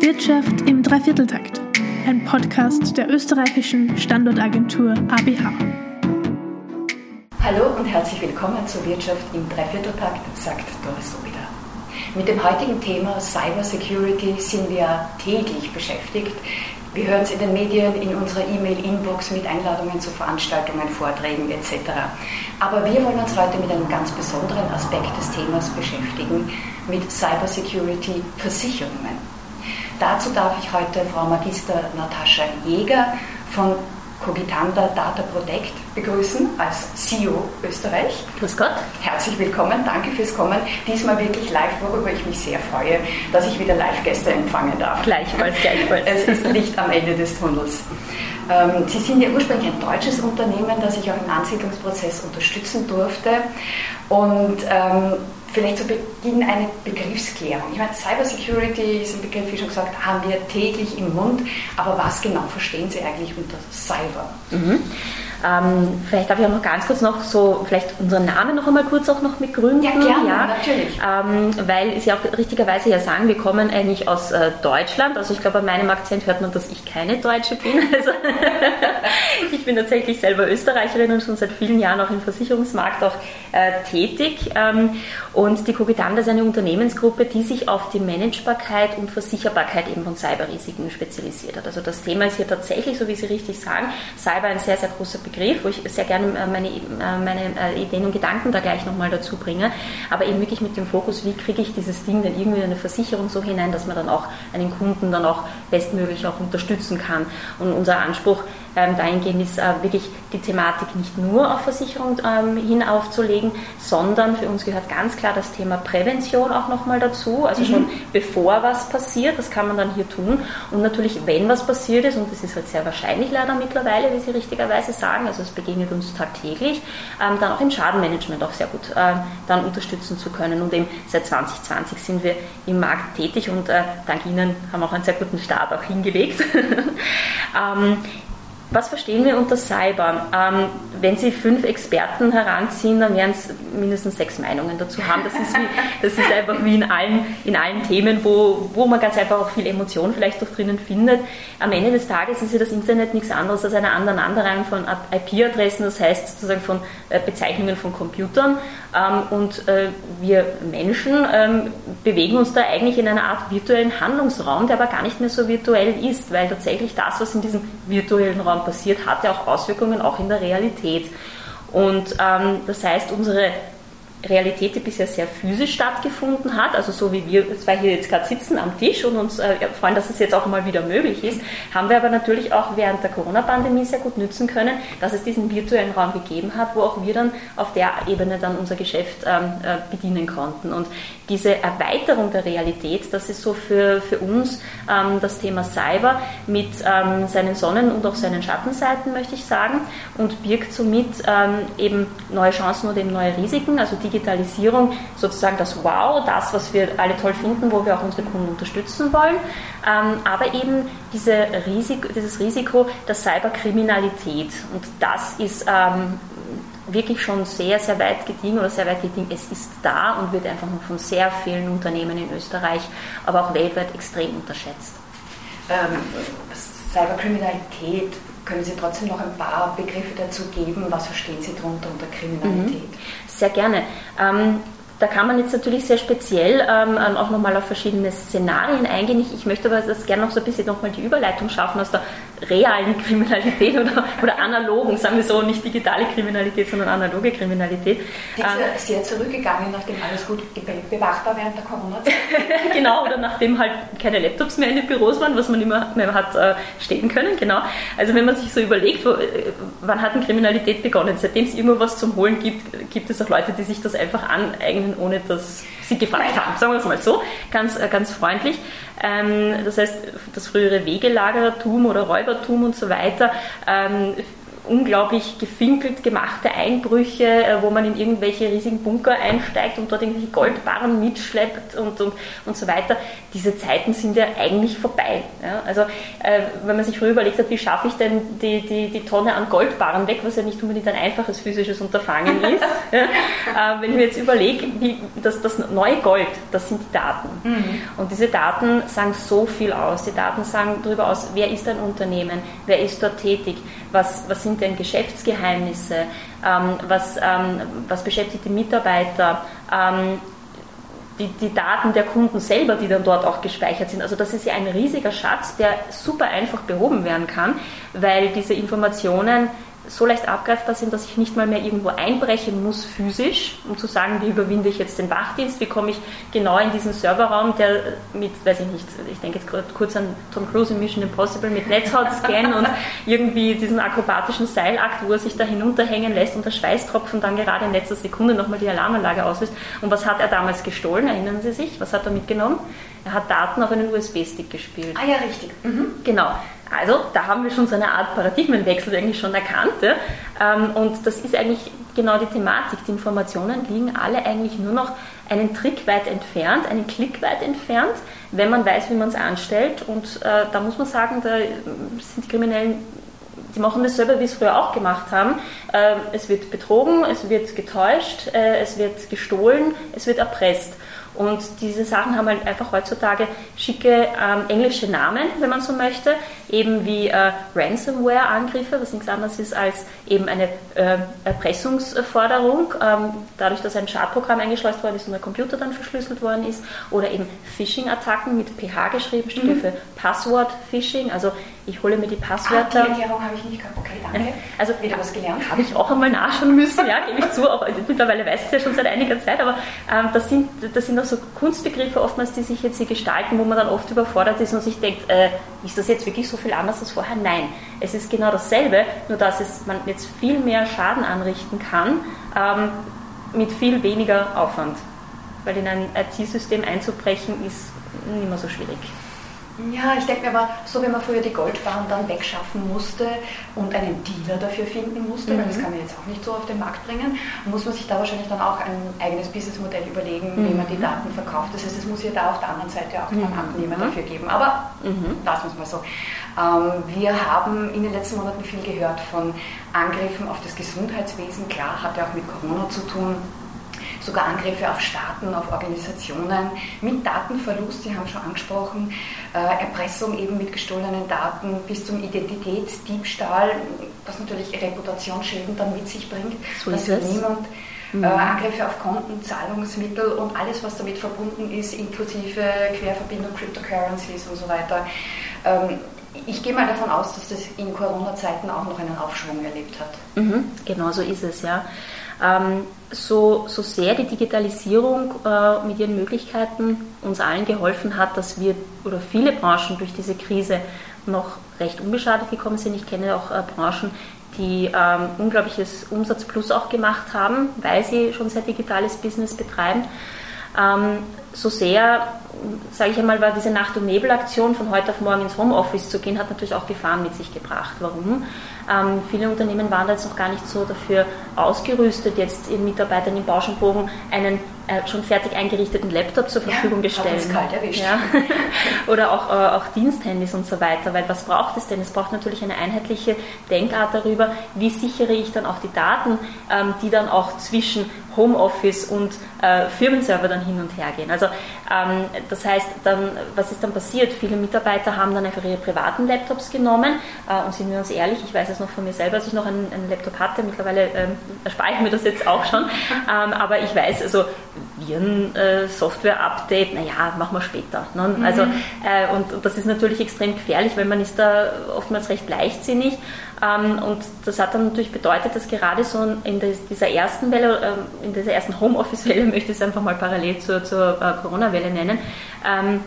Wirtschaft im Dreivierteltakt, ein Podcast der österreichischen Standortagentur ABH. Hallo und herzlich willkommen zur Wirtschaft im Dreivierteltakt, sagt Doris Robida. Mit dem heutigen Thema Cyber Security sind wir täglich beschäftigt. Wir hören es in den Medien, in unserer E-Mail-Inbox mit Einladungen zu Veranstaltungen, Vorträgen etc. Aber wir wollen uns heute mit einem ganz besonderen Aspekt des Themas beschäftigen, mit Cyber Security Versicherungen. Dazu darf ich heute Frau Magister Natascha Jäger von Cogitanda Data Protect begrüßen als CEO Österreich. Grüß Gott. Herzlich willkommen, danke fürs Kommen. Diesmal wirklich live, worüber ich mich sehr freue, dass ich wieder Live-Gäste empfangen darf. Gleichfalls, gleichfalls. Es ist Licht am Ende des Tunnels. Ähm, Sie sind ja ursprünglich ein deutsches Unternehmen, das ich auch im Ansiedlungsprozess unterstützen durfte. Und ähm, Vielleicht zu Beginn eine Begriffsklärung. Ich meine, Cybersecurity ist ein Begriff, wie schon gesagt, haben wir täglich im Mund. Aber was genau verstehen Sie eigentlich unter Cyber? Mhm. Ähm, vielleicht darf ich auch noch ganz kurz noch so, vielleicht unseren Namen noch einmal kurz auch noch mit gründen. Ja, gerne, ja, natürlich. Ähm, weil Sie auch richtigerweise ja sagen, wir kommen eigentlich aus äh, Deutschland. Also ich glaube, an meinem Akzent hört man, dass ich keine Deutsche bin. Also ich bin tatsächlich selber Österreicherin und schon seit vielen Jahren auch im Versicherungsmarkt auch äh, tätig. Ähm, und die Cogitanda ist eine Unternehmensgruppe, die sich auf die Managebarkeit und Versicherbarkeit eben von Cyberrisiken spezialisiert hat. Also das Thema ist hier tatsächlich, so wie Sie richtig sagen, Cyber ein sehr, sehr großer Begriff Begriff, wo ich sehr gerne äh, meine, äh, meine äh, Ideen und Gedanken da gleich nochmal dazu bringe, aber eben wirklich mit dem Fokus, wie kriege ich dieses Ding denn irgendwie in eine Versicherung so hinein, dass man dann auch einen Kunden dann auch bestmöglich auch unterstützen kann. Und unser Anspruch ähm, dahingehend ist äh, wirklich die Thematik nicht nur auf Versicherung ähm, hin aufzulegen, sondern für uns gehört ganz klar das Thema Prävention auch nochmal dazu. Also mhm. schon bevor was passiert, das kann man dann hier tun. Und natürlich, wenn was passiert ist, und das ist halt sehr wahrscheinlich leider mittlerweile, wie Sie richtigerweise sagen, also es begegnet uns tagtäglich, ähm, dann auch im Schadenmanagement auch sehr gut äh, dann unterstützen zu können. Und eben seit 2020 sind wir im Markt tätig und äh, dank Ihnen haben wir auch einen sehr guten Start auch hingelegt. ähm, was verstehen wir unter Cyber? Ähm, wenn Sie fünf Experten heranziehen, dann werden es mindestens sechs Meinungen dazu haben. Das ist, wie, das ist einfach wie in allen, in allen Themen, wo, wo man ganz einfach auch viel Emotion vielleicht auch drinnen findet. Am Ende des Tages ist ja das Internet nichts anderes als eine Aneinanderreihung von IP-Adressen, das heißt sozusagen von äh, Bezeichnungen von Computern. Ähm, und äh, wir Menschen ähm, bewegen uns da eigentlich in einer Art virtuellen Handlungsraum, der aber gar nicht mehr so virtuell ist, weil tatsächlich das, was in diesem virtuellen Raum passiert, hat ja auch Auswirkungen auch in der Realität. Und ähm, das heißt, unsere Realität, die bisher sehr physisch stattgefunden hat, also so wie wir zwei hier jetzt gerade sitzen am Tisch und uns äh, freuen, dass es jetzt auch mal wieder möglich ist, haben wir aber natürlich auch während der Corona-Pandemie sehr gut nützen können, dass es diesen virtuellen Raum gegeben hat, wo auch wir dann auf der Ebene dann unser Geschäft ähm, äh, bedienen konnten. Und diese Erweiterung der Realität, das ist so für, für uns ähm, das Thema Cyber mit ähm, seinen Sonnen- und auch seinen Schattenseiten, möchte ich sagen, und birgt somit ähm, eben neue Chancen und eben neue Risiken, also die Digitalisierung sozusagen das Wow, das, was wir alle toll finden, wo wir auch unsere Kunden unterstützen wollen, ähm, aber eben diese Risiko, dieses Risiko der Cyberkriminalität. Und das ist ähm, wirklich schon sehr, sehr weit gediegen oder sehr weit gediegen. Es ist da und wird einfach noch von sehr vielen Unternehmen in Österreich, aber auch weltweit extrem unterschätzt. Ähm, Cyberkriminalität, können Sie trotzdem noch ein paar Begriffe dazu geben? Was verstehen Sie darunter unter Kriminalität? Mhm. Sehr gerne. Ähm, da kann man jetzt natürlich sehr speziell ähm, auch nochmal auf verschiedene Szenarien eingehen. Ich, ich möchte aber das gerne noch so ein bisschen nochmal die Überleitung schaffen aus der realen Kriminalität oder, oder analogen, sagen wir so, nicht digitale Kriminalität, sondern analoge Kriminalität. Die ist ja ähm, sehr zurückgegangen, nachdem alles gut bewacht war während der Corona-Zeit. genau, oder nachdem halt keine Laptops mehr in den Büros waren, was man immer mehr hat äh, stehen können, genau. Also wenn man sich so überlegt, wo, äh, wann hat denn Kriminalität begonnen? Seitdem es immer was zum Holen gibt, gibt es auch Leute, die sich das einfach aneignen ohne dass sie gefragt haben. Sagen wir es mal so, ganz, äh, ganz freundlich. Ähm, das heißt, das frühere Wegelagerertum oder Räubertum und so weiter ähm, unglaublich gefinkelt gemachte Einbrüche, äh, wo man in irgendwelche riesigen Bunker einsteigt und dort irgendwelche Goldbarren mitschleppt und, und, und so weiter. Diese Zeiten sind ja eigentlich vorbei. Ja? Also äh, wenn man sich früher überlegt hat, wie schaffe ich denn die, die, die Tonne an Goldbarren weg, was ja nicht unbedingt ein einfaches physisches Unterfangen ist. ja? äh, wenn ich mir jetzt überlege, das, das neue Gold, das sind die Daten. Mhm. Und diese Daten sagen so viel aus. Die Daten sagen darüber aus, wer ist ein Unternehmen, wer ist dort tätig, was, was sind denn Geschäftsgeheimnisse, ähm, was, ähm, was beschäftigt die Mitarbeiter, ähm, die, die, Daten der Kunden selber, die dann dort auch gespeichert sind. Also das ist ja ein riesiger Schatz, der super einfach behoben werden kann, weil diese Informationen so leicht abgreifbar sind, dass ich nicht mal mehr irgendwo einbrechen muss physisch, um zu sagen, wie überwinde ich jetzt den Wachdienst, wie komme ich genau in diesen Serverraum, der mit, weiß ich nicht, ich denke jetzt kurz an Tom Cruise in Mission Impossible mit Netzhautscan und irgendwie diesen akrobatischen Seilakt, wo er sich da hinunterhängen lässt und der Schweißtropfen dann gerade in letzter Sekunde nochmal die Alarmanlage auslöst. Und was hat er damals gestohlen? Erinnern Sie sich? Was hat er mitgenommen? Er hat Daten auf einen USB-Stick gespielt. Ah ja, richtig. Mhm. Genau. Also da haben wir schon so eine Art Paradigmenwechsel eigentlich schon erkannt. Ähm, und das ist eigentlich genau die Thematik. Die Informationen liegen alle eigentlich nur noch einen Trick weit entfernt, einen Klick weit entfernt, wenn man weiß, wie man es anstellt. Und äh, da muss man sagen, da sind die Kriminellen die machen dasselbe, wie sie es früher auch gemacht haben. Äh, es wird betrogen, es wird getäuscht, äh, es wird gestohlen, es wird erpresst. Und diese Sachen haben halt einfach heutzutage schicke ähm, englische Namen, wenn man so möchte, eben wie äh, Ransomware-Angriffe, was nichts anderes ist als eben eine äh, Erpressungsforderung, ähm, dadurch, dass ein Schadprogramm eingeschleust worden ist und der Computer dann verschlüsselt worden ist, oder eben Phishing-Attacken mit PH geschrieben, steht mhm. für Passwort-Phishing, also ich hole mir die Passwörter. Ah, die Erklärung habe ich nicht gehabt, okay, danke. Also wieder was gelernt. Habe ich auch einmal nachschauen müssen, ja, gebe ich zu, auch, mittlerweile weiß ich es ja schon seit einiger Zeit, aber ähm, das, sind, das sind auch so Kunstbegriffe oftmals, die sich jetzt hier gestalten, wo man dann oft überfordert ist und sich denkt, äh, ist das jetzt wirklich so viel anders als vorher? Nein, es ist genau dasselbe, nur dass es, man jetzt viel mehr Schaden anrichten kann ähm, mit viel weniger Aufwand. Weil in ein IT-System einzubrechen ist nicht mehr so schwierig. Ja, ich denke mir aber, so wie man früher die Goldbahn dann wegschaffen musste und einen Dealer dafür finden musste, mhm. weil das mhm. kann man jetzt auch nicht so auf den Markt bringen, muss man sich da wahrscheinlich dann auch ein eigenes Businessmodell überlegen, mhm. wie man die mhm. Daten verkauft. Das heißt, es muss ja da auf der anderen Seite auch mhm. einen Abnehmer dafür geben. Aber mhm. lassen wir es mal so. Ähm, wir haben in den letzten Monaten viel gehört von Angriffen auf das Gesundheitswesen. Klar, hat ja auch mit Corona zu tun sogar Angriffe auf Staaten, auf Organisationen mit Datenverlust, Sie haben schon angesprochen, äh, Erpressung eben mit gestohlenen Daten bis zum Identitätsdiebstahl, was natürlich Reputationsschäden dann mit sich bringt, so dass niemand mhm. äh, Angriffe auf Konten, Zahlungsmittel und alles, was damit verbunden ist, inklusive Querverbindung, Cryptocurrencies und so weiter. Ähm, ich gehe mal davon aus, dass das in Corona-Zeiten auch noch einen Aufschwung erlebt hat. Mhm, genau so ist es, ja. Ähm, so, so sehr die Digitalisierung äh, mit ihren Möglichkeiten uns allen geholfen hat, dass wir oder viele Branchen durch diese Krise noch recht unbeschadet gekommen sind. Ich kenne auch äh, Branchen, die ähm, unglaubliches Umsatzplus auch gemacht haben, weil sie schon sehr digitales Business betreiben. Ähm, so sehr, sage ich einmal, war diese Nacht- und Nebelaktion von heute auf morgen ins Homeoffice zu gehen, hat natürlich auch Gefahren mit sich gebracht. Warum? Ähm, viele Unternehmen waren da jetzt noch gar nicht so dafür ausgerüstet, jetzt ihren Mitarbeitern im Bauschenbogen einen äh, schon fertig eingerichteten Laptop zur Verfügung ja, stellen. Kalt erwischt. Ja. Oder auch, äh, auch Diensthandys und so weiter. Weil was braucht es denn? Es braucht natürlich eine einheitliche Denkart darüber, wie sichere ich dann auch die Daten, ähm, die dann auch zwischen Homeoffice und äh, Firmenserver dann hin und her gehen. Also ähm, das heißt, dann, was ist dann passiert? Viele Mitarbeiter haben dann einfach ihre privaten Laptops genommen äh, und sind wir uns ehrlich, ich weiß es noch von mir selber, als ich noch einen, einen Laptop hatte, mittlerweile ähm, erspare ich mir das jetzt auch schon, ähm, aber ich weiß, also Viren-Software-Update, naja, machen wir später. Ne? Mhm. Also, äh, und, und, das ist natürlich extrem gefährlich, weil man ist da oftmals recht leichtsinnig. Ähm, und das hat dann natürlich bedeutet, dass gerade so in dieser ersten Welle, äh, in dieser ersten Homeoffice-Welle, möchte ich es einfach mal parallel zur, zur äh, Corona-Welle nennen, ähm,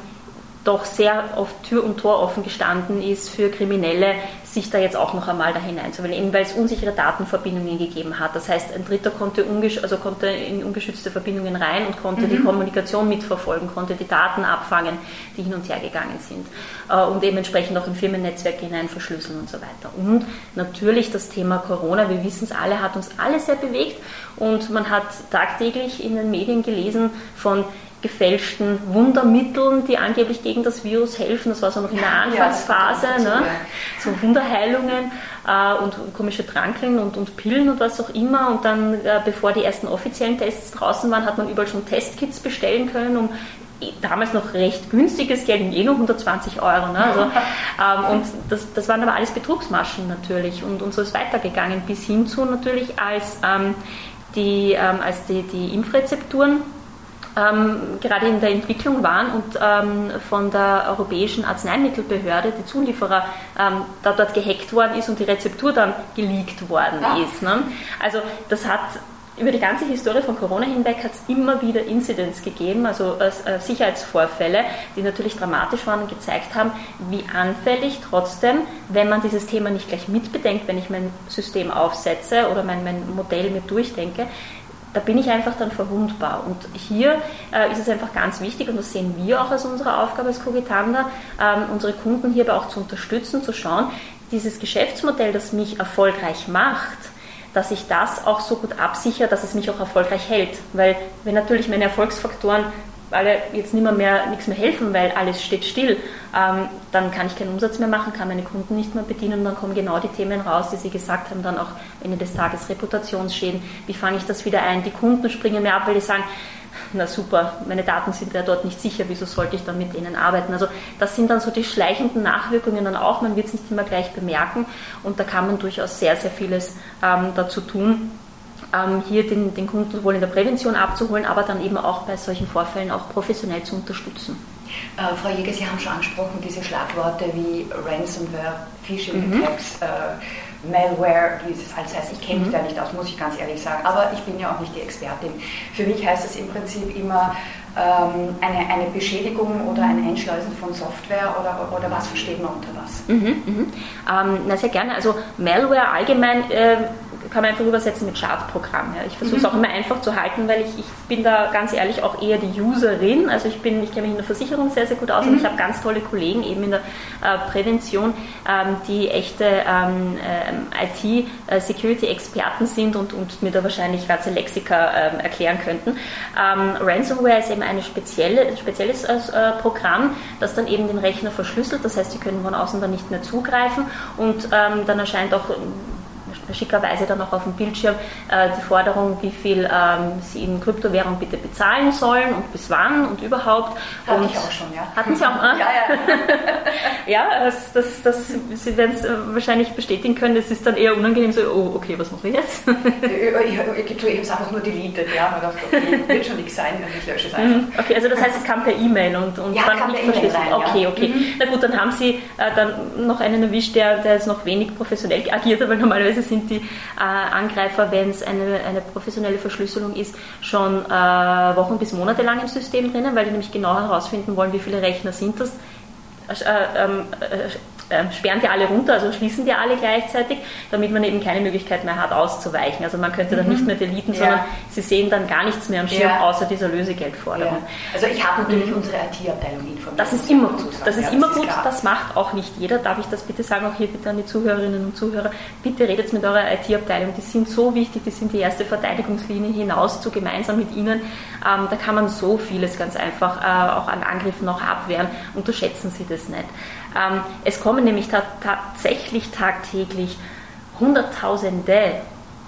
doch sehr oft Tür und Tor offen gestanden ist für Kriminelle, sich da jetzt auch noch einmal da hineinzuwählen, eben weil es unsichere Datenverbindungen gegeben hat. Das heißt, ein Dritter konnte, also konnte in ungeschützte Verbindungen rein und konnte mhm. die Kommunikation mitverfolgen, konnte die Daten abfangen, die hin und her gegangen sind äh, und eben entsprechend auch in Firmennetzwerke hinein verschlüsseln und so weiter. Und natürlich das Thema Corona, wir wissen es alle, hat uns alle sehr bewegt und man hat tagtäglich in den Medien gelesen von gefälschten Wundermitteln, die angeblich gegen das Virus helfen. Das war so noch in der Anfangsphase. Ja, ne? So Wunderheilungen äh, und komische Trankeln und, und Pillen und was auch immer. Und dann, äh, bevor die ersten offiziellen Tests draußen waren, hat man überall schon Testkits bestellen können, um damals noch recht günstiges Geld, eh nur 120 Euro. Ne? Also, ähm, und das, das waren aber alles Betrugsmaschen natürlich. Und, und so ist weitergegangen bis hin zu natürlich, als, ähm, die, ähm, als die, die Impfrezepturen ähm, gerade in der Entwicklung waren und ähm, von der Europäischen Arzneimittelbehörde, die Zulieferer, ähm, da dort gehackt worden ist und die Rezeptur dann geleakt worden ja. ist. Ne? Also das hat über die ganze Historie von Corona hinweg hat es immer wieder Incidents gegeben, also äh, Sicherheitsvorfälle, die natürlich dramatisch waren und gezeigt haben, wie anfällig trotzdem, wenn man dieses Thema nicht gleich mitbedenkt, wenn ich mein System aufsetze oder mein, mein Modell mir durchdenke, da bin ich einfach dann verwundbar. Und hier äh, ist es einfach ganz wichtig, und das sehen wir auch als unsere Aufgabe als Cogitander, ähm, unsere Kunden hierbei auch zu unterstützen, zu schauen, dieses Geschäftsmodell, das mich erfolgreich macht, dass ich das auch so gut absichere, dass es mich auch erfolgreich hält. Weil wenn natürlich meine Erfolgsfaktoren alle jetzt nicht mehr, mehr nichts mehr helfen, weil alles steht still, ähm, dann kann ich keinen Umsatz mehr machen, kann meine Kunden nicht mehr bedienen und dann kommen genau die Themen raus, die Sie gesagt haben, dann auch Ende des Tages Reputationsschäden. Wie fange ich das wieder ein? Die Kunden springen mir ab, weil die sagen, na super, meine Daten sind ja dort nicht sicher, wieso sollte ich dann mit denen arbeiten? Also das sind dann so die schleichenden Nachwirkungen dann auch, man wird es nicht immer gleich bemerken und da kann man durchaus sehr, sehr vieles ähm, dazu tun ähm, hier den, den Kunden sowohl in der Prävention abzuholen, aber dann eben auch bei solchen Vorfällen auch professionell zu unterstützen. Äh, Frau Jäger, Sie haben schon angesprochen, diese Schlagworte wie Ransomware, Phishing mhm. Attacks, äh, Malware, wie es alles heißt. Ich kenne mich mhm. da nicht aus, muss ich ganz ehrlich sagen. Aber ich bin ja auch nicht die Expertin. Für mich heißt es im Prinzip immer ähm, eine, eine Beschädigung oder ein Einschleusen von Software oder, oder was versteht man unter was? Mhm, mhm. Ähm, na, sehr gerne. Also Malware allgemein. Äh, kann man einfach übersetzen mit Schadprogramm. Ja. Ich versuche es mhm. auch immer einfach zu halten, weil ich, ich bin da ganz ehrlich auch eher die Userin. Also ich bin, ich kenne mich in der Versicherung sehr, sehr gut aus mhm. und ich habe ganz tolle Kollegen eben in der äh, Prävention, ähm, die echte ähm, äh, IT-Security-Experten sind und, und mir da wahrscheinlich ganze Lexika äh, erklären könnten. Ähm, Ransomware ist eben ein spezielle, spezielles äh, Programm, das dann eben den Rechner verschlüsselt. Das heißt, Sie können von außen dann nicht mehr zugreifen und ähm, dann erscheint auch schickerweise dann auch auf dem Bildschirm äh, die Forderung, wie viel ähm, sie in Kryptowährung bitte bezahlen sollen und bis wann und überhaupt. Hatte und ich auch schon, ja. Hatten Sie auch? Äh? ja, ja. ja, das, das, das, Sie werden es äh, wahrscheinlich bestätigen können, das ist dann eher unangenehm, so, oh, okay, was mache ich jetzt? ich, ich, ich, ich habe es einfach nur deleted, ja, man dachte, okay, wird schon nichts sein, ich lösche es einfach. Mhm. Okay, also das heißt, es kam per E-Mail und, und ja, war nicht verschlüsselt. Rein, okay, okay. Mhm. Na gut, dann haben Sie äh, dann noch einen erwischt, der, der jetzt noch wenig professionell agiert hat, weil normalerweise sind sind die äh, Angreifer, wenn es eine, eine professionelle Verschlüsselung ist, schon äh, Wochen bis Monate lang im System drinnen, weil die nämlich genau herausfinden wollen, wie viele Rechner sind das. Äh, ähm, äh, ähm, sperren die alle runter, also schließen die alle gleichzeitig, damit man eben keine Möglichkeit mehr hat, auszuweichen. Also man könnte dann mhm. nicht mehr deleten, ja. sondern sie sehen dann gar nichts mehr am Schirm, ja. außer dieser Lösegeldforderung. Ja. Also ich habe natürlich mhm. unsere IT-Abteilung informiert. Das ist immer gut. Das ist immer das gut, ist das macht auch nicht jeder. Darf ich das bitte sagen, auch hier bitte an die Zuhörerinnen und Zuhörer, bitte redet mit eurer IT-Abteilung, die sind so wichtig, die sind die erste Verteidigungslinie hinaus zu gemeinsam mit ihnen. Ähm, da kann man so vieles ganz einfach äh, auch an Angriffen noch abwehren. Unterschätzen Sie das nicht. Ähm, es kommen nämlich ta tatsächlich tagtäglich Hunderttausende,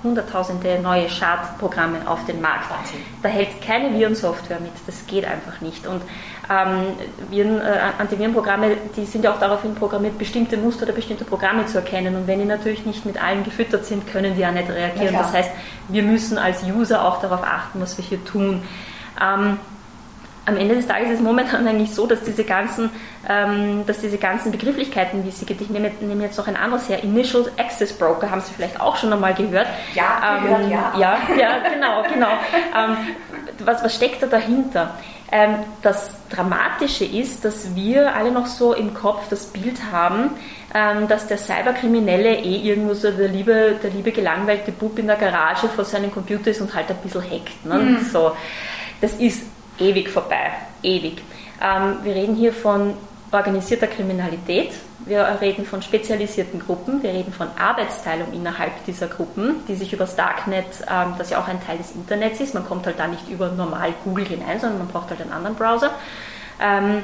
Hunderttausende neue Schadprogramme auf den Markt. Wahnsinn. Da hält keine Virensoftware mit, das geht einfach nicht. Und ähm, Viren, äh, Antivirenprogramme, die sind ja auch daraufhin programmiert, bestimmte Muster oder bestimmte Programme zu erkennen. Und wenn die natürlich nicht mit allen gefüttert sind, können die ja nicht reagieren. Ja, das heißt, wir müssen als User auch darauf achten, was wir hier tun. Ähm, am Ende des Tages ist es momentan eigentlich so, dass diese ganzen, ähm, dass diese ganzen Begrifflichkeiten, wie sie geht, ich nehme, nehme, jetzt noch ein anderes her, Initial Access Broker, haben Sie vielleicht auch schon einmal gehört. Ja, ähm, gehört, ja. Ja, ja, genau, genau. ähm, was, was steckt da dahinter? Ähm, das Dramatische ist, dass wir alle noch so im Kopf das Bild haben, ähm, dass der Cyberkriminelle eh irgendwo so der liebe, der liebe gelangweilte Bub in der Garage vor seinem Computer ist und halt ein bisschen hackt. Ne? Mhm. So, das ist ewig vorbei, ewig. Ähm, wir reden hier von organisierter Kriminalität, wir reden von spezialisierten Gruppen, wir reden von Arbeitsteilung innerhalb dieser Gruppen, die sich über das Darknet, ähm, das ja auch ein Teil des Internets ist, man kommt halt da nicht über normal Google hinein, sondern man braucht halt einen anderen Browser. Ähm,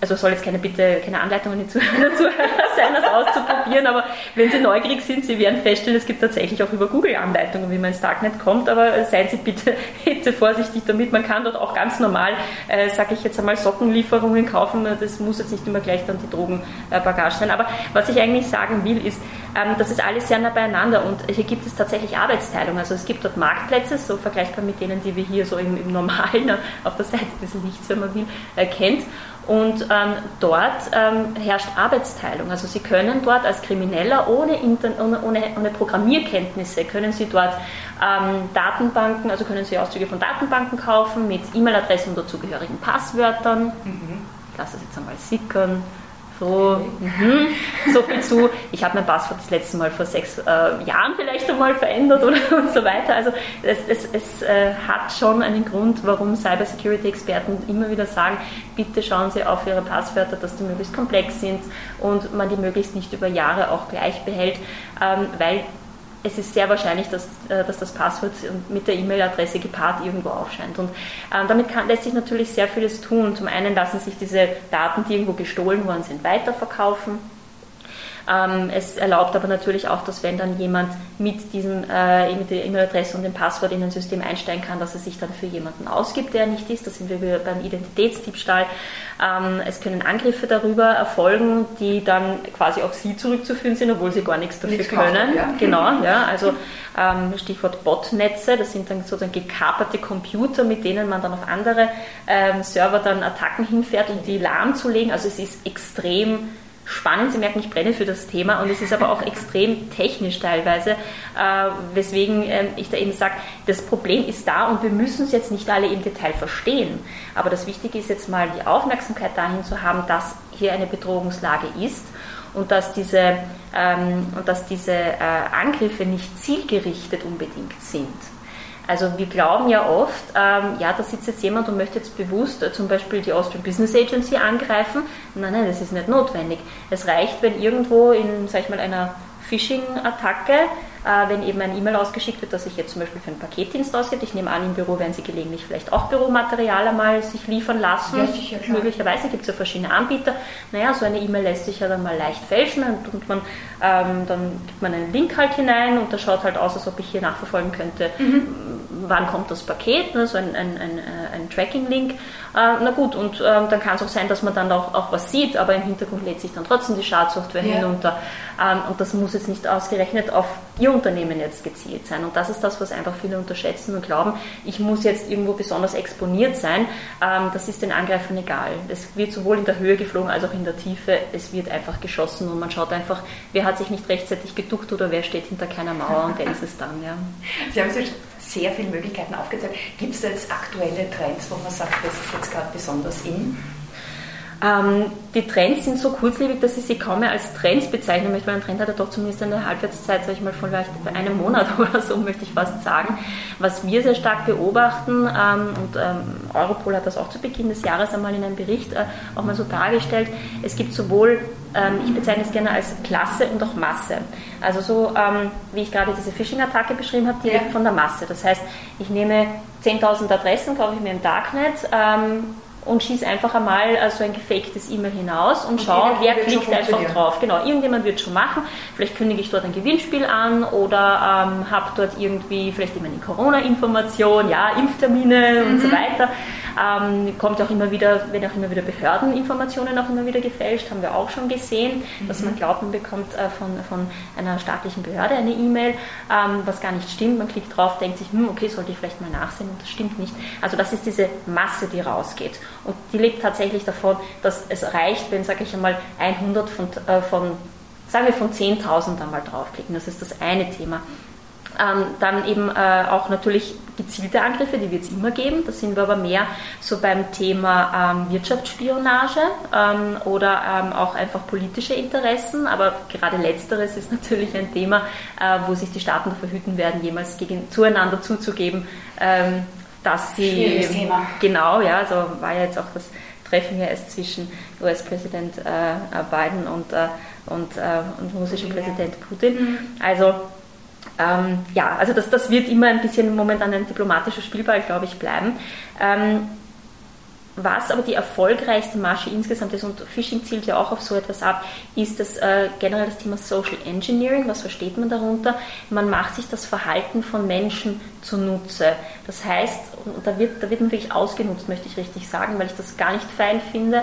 also soll jetzt keine bitte keine Anleitung an die Zuhörer sein, das auszuprobieren, aber wenn Sie neugierig sind, Sie werden feststellen, es gibt tatsächlich auch über Google Anleitungen, wie man ins Darknet kommt, aber seien Sie bitte, bitte vorsichtig damit. Man kann dort auch ganz normal, äh, sage ich jetzt einmal, Sockenlieferungen kaufen. Das muss jetzt nicht immer gleich dann die Drogenbagage sein. Aber was ich eigentlich sagen will, ist, ähm, das ist alles sehr nah beieinander und hier gibt es tatsächlich Arbeitsteilung. Also es gibt dort Marktplätze, so vergleichbar mit denen, die wir hier so im, im Normalen auf der Seite des Lichts, wenn man will, äh, kennt. Und ähm, dort ähm, herrscht Arbeitsteilung. Also Sie können dort als Krimineller ohne, Inter ohne, ohne, ohne Programmierkenntnisse, können Sie dort ähm, Datenbanken, also können Sie Auszüge von Datenbanken kaufen mit E-Mail-Adressen und dazugehörigen Passwörtern. Mhm. Ich lasse das jetzt einmal sickern so, mhm, so viel zu. Ich habe mein Passwort das letzte Mal vor sechs äh, Jahren vielleicht einmal verändert oder, und so weiter. Also es, es, es äh, hat schon einen Grund, warum Cybersecurity-Experten immer wieder sagen, bitte schauen Sie auf Ihre Passwörter, dass die möglichst komplex sind und man die möglichst nicht über Jahre auch gleich behält, ähm, weil es ist sehr wahrscheinlich, dass, äh, dass das Passwort mit der E-Mail-Adresse gepaart irgendwo aufscheint. Und ähm, damit kann, lässt sich natürlich sehr vieles tun. Zum einen lassen sich diese Daten, die irgendwo gestohlen worden sind, weiterverkaufen. Ähm, es erlaubt aber natürlich auch, dass wenn dann jemand mit, diesem, äh, mit der E-Mail-Adresse und dem Passwort in ein System einsteigen kann, dass er sich dann für jemanden ausgibt, der nicht ist. Da sind wir wieder beim Identitätsdiebstahl. Ähm, es können Angriffe darüber erfolgen, die dann quasi auf Sie zurückzuführen sind, obwohl Sie gar nichts dafür nichts können. Machen, ja. Genau, ja, also ähm, Stichwort Botnetze, das sind dann sozusagen gekaperte Computer, mit denen man dann auf andere ähm, Server dann Attacken hinfährt, um die lahmzulegen. Also es ist extrem spannend. Sie merken, ich brenne für das Thema und es ist aber auch extrem technisch teilweise, äh, weswegen äh, ich da eben sage, das Problem ist da und wir müssen es jetzt nicht alle im Detail verstehen. Aber das Wichtige ist jetzt mal die Aufmerksamkeit dahin zu haben, dass hier eine Bedrohungslage ist und dass diese, ähm, und dass diese äh, Angriffe nicht zielgerichtet unbedingt sind. Also wir glauben ja oft, ähm, ja, da sitzt jetzt jemand und möchte jetzt bewusst äh, zum Beispiel die Austrian Business Agency angreifen. Nein, nein, das ist nicht notwendig. Es reicht, wenn irgendwo in, sag ich mal, einer Phishing-Attacke wenn eben ein E-Mail ausgeschickt wird, dass sich jetzt zum Beispiel für einen Paketdienst ausgibt. Ich nehme an, im Büro werden Sie gelegentlich vielleicht auch Büromaterial einmal sich liefern lassen. Ja, sicher, klar. Möglicherweise gibt es ja verschiedene Anbieter. Naja, so eine E-Mail lässt sich ja dann mal leicht fälschen und man, ähm, dann gibt man einen Link halt hinein und da schaut halt aus, als ob ich hier nachverfolgen könnte, mhm. wann kommt das Paket, ne, so ein, ein, ein, äh, ein Tracking-Link. Äh, na gut, und äh, dann kann es auch sein, dass man dann auch, auch was sieht, aber im Hintergrund lädt sich dann trotzdem die Schadsoftware ja. hinunter. Ähm, und das muss jetzt nicht ausgerechnet auf Ihr Unternehmen jetzt gezielt sein. Und das ist das, was einfach viele unterschätzen und glauben, ich muss jetzt irgendwo besonders exponiert sein. Ähm, das ist den Angreifern egal. Es wird sowohl in der Höhe geflogen als auch in der Tiefe. Es wird einfach geschossen und man schaut einfach, wer hat sich nicht rechtzeitig geduckt oder wer steht hinter keiner Mauer und der ist es dann. Ja. Sie haben sich sehr viele Möglichkeiten aufgezeigt. Gibt es jetzt aktuelle Trends, wo man sagt, das ist jetzt gerade besonders in? Ähm, die Trends sind so kurzlebig, dass ich sie kaum mehr als Trends bezeichnen möchte, weil ein Trend hat ja doch zumindest eine Halbwertszeit, sage ich mal, von vielleicht einem Monat oder so, möchte ich fast sagen. Was wir sehr stark beobachten, ähm, und ähm, Europol hat das auch zu Beginn des Jahres einmal in einem Bericht äh, auch mal so dargestellt, es gibt sowohl, ähm, ich bezeichne es gerne als Klasse und auch Masse. Also so, ähm, wie ich gerade diese Phishing-Attacke beschrieben habe, die ja. von der Masse. Das heißt, ich nehme 10.000 Adressen, kaufe ich mir im Darknet, ähm, und schieße einfach einmal äh, so ein gefaktes E-Mail hinaus und, und schaue, wer klickt einfach drauf. Genau, irgendjemand wird schon machen. Vielleicht kündige ich dort ein Gewinnspiel an oder ähm, habe dort irgendwie vielleicht immer eine Corona-Information, ja, Impftermine mhm. und so weiter. Ähm, kommt auch immer wieder, werden auch immer wieder Behördeninformationen auch immer wieder gefälscht, haben wir auch schon gesehen, mhm. dass man glaubt, man bekommt äh, von, von einer staatlichen Behörde eine E-Mail, ähm, was gar nicht stimmt. Man klickt drauf, denkt sich, hm, okay, sollte ich vielleicht mal nachsehen und das stimmt nicht. Also das ist diese Masse, die rausgeht. Und die lebt tatsächlich davon, dass es reicht, wenn, sage ich einmal, 100 von, äh, von sagen wir von 10.000 einmal draufklicken. Das ist das eine Thema. Ähm, dann eben äh, auch natürlich gezielte Angriffe, die wird es immer geben. Da sind wir aber mehr so beim Thema ähm, Wirtschaftsspionage ähm, oder ähm, auch einfach politische Interessen. Aber gerade letzteres ist natürlich ein Thema, äh, wo sich die Staaten davor hüten werden, jemals gegen, zueinander zuzugeben, ähm, dass sie. Thema. Genau, ja, also war ja jetzt auch das Treffen ja erst zwischen US-Präsident äh, Biden und, äh, und, äh, und russischen Präsident Putin. Mhm. Also ähm, ja, also das, das wird immer ein bisschen momentan ein diplomatischer Spielball, glaube ich, bleiben. Ähm, was aber die erfolgreichste Masche insgesamt ist, und Phishing zielt ja auch auf so etwas ab, ist das äh, generell das Thema Social Engineering. Was versteht man darunter? Man macht sich das Verhalten von Menschen zunutze. Das heißt, und da wird, da wird man wirklich ausgenutzt, möchte ich richtig sagen, weil ich das gar nicht fein finde,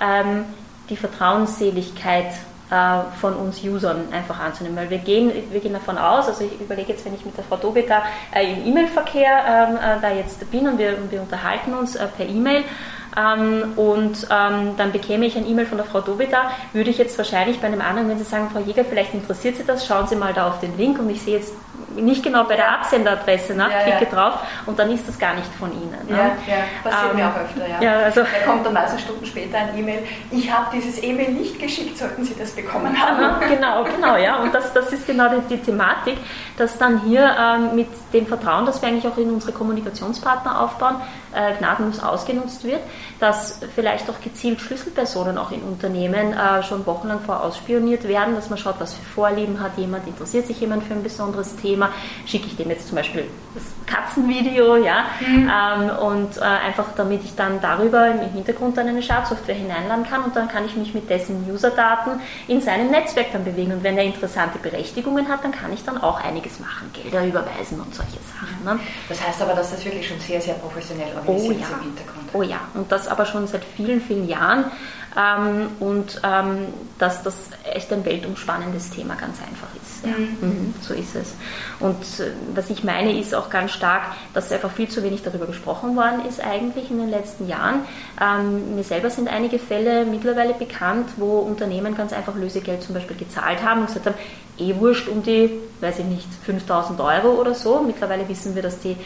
ähm, die Vertrauensseligkeit von uns Usern einfach anzunehmen. Weil wir gehen, wir gehen davon aus, also ich überlege jetzt, wenn ich mit der Frau Dobita äh, im E-Mail-Verkehr ähm, äh, da jetzt bin und wir, wir unterhalten uns äh, per E-Mail, ähm, und ähm, dann bekäme ich ein E-Mail von der Frau Dobita, würde ich jetzt wahrscheinlich bei einem anderen, wenn Sie sagen, Frau Jäger, vielleicht interessiert Sie das, schauen Sie mal da auf den Link und ich sehe jetzt nicht genau bei der Absenderadresse nach, ja, klicke ja. drauf und dann ist das gar nicht von Ihnen. Ne? Ja, ja, passiert ähm, mir auch öfter. Ja. ja also, da kommt dann meistens Stunden später ein E-Mail, ich habe dieses E-Mail nicht geschickt, sollten Sie das bekommen haben. genau, genau, ja. Und das, das ist genau die, die Thematik, dass dann hier ähm, mit dem Vertrauen, das wir eigentlich auch in unsere Kommunikationspartner aufbauen, äh, gnadenlos ausgenutzt wird, dass vielleicht auch gezielt Schlüsselpersonen auch in Unternehmen äh, schon wochenlang vorausspioniert werden, dass man schaut, was für Vorlieben hat jemand, interessiert sich jemand für ein besonderes Thema, schicke ich dem jetzt zum Beispiel das Katzenvideo, ja, mhm. ähm, und äh, einfach damit ich dann darüber im Hintergrund dann eine Schadsoftware hineinladen kann und dann kann ich mich mit dessen Userdaten in seinem Netzwerk dann bewegen und wenn er interessante Berechtigungen hat, dann kann ich dann auch einiges machen, Gelder überweisen und solche Sachen. Ne? Das heißt aber, dass das wirklich schon sehr, sehr professionell organisiert oh, ja. im Hintergrund. Oh ja, und das aber schon seit vielen, vielen Jahren ähm, und ähm, dass das echt ein weltumspannendes Thema ganz einfach ist. Ja. Mhm. Mhm, so ist es. Und äh, was ich meine, ist auch ganz stark, dass einfach viel zu wenig darüber gesprochen worden ist eigentlich in den letzten Jahren. Ähm, mir selber sind einige Fälle mittlerweile bekannt, wo Unternehmen ganz einfach Lösegeld zum Beispiel gezahlt haben und gesagt haben, eh wurscht um die, weiß ich nicht, 5000 Euro oder so. Mittlerweile wissen wir, dass die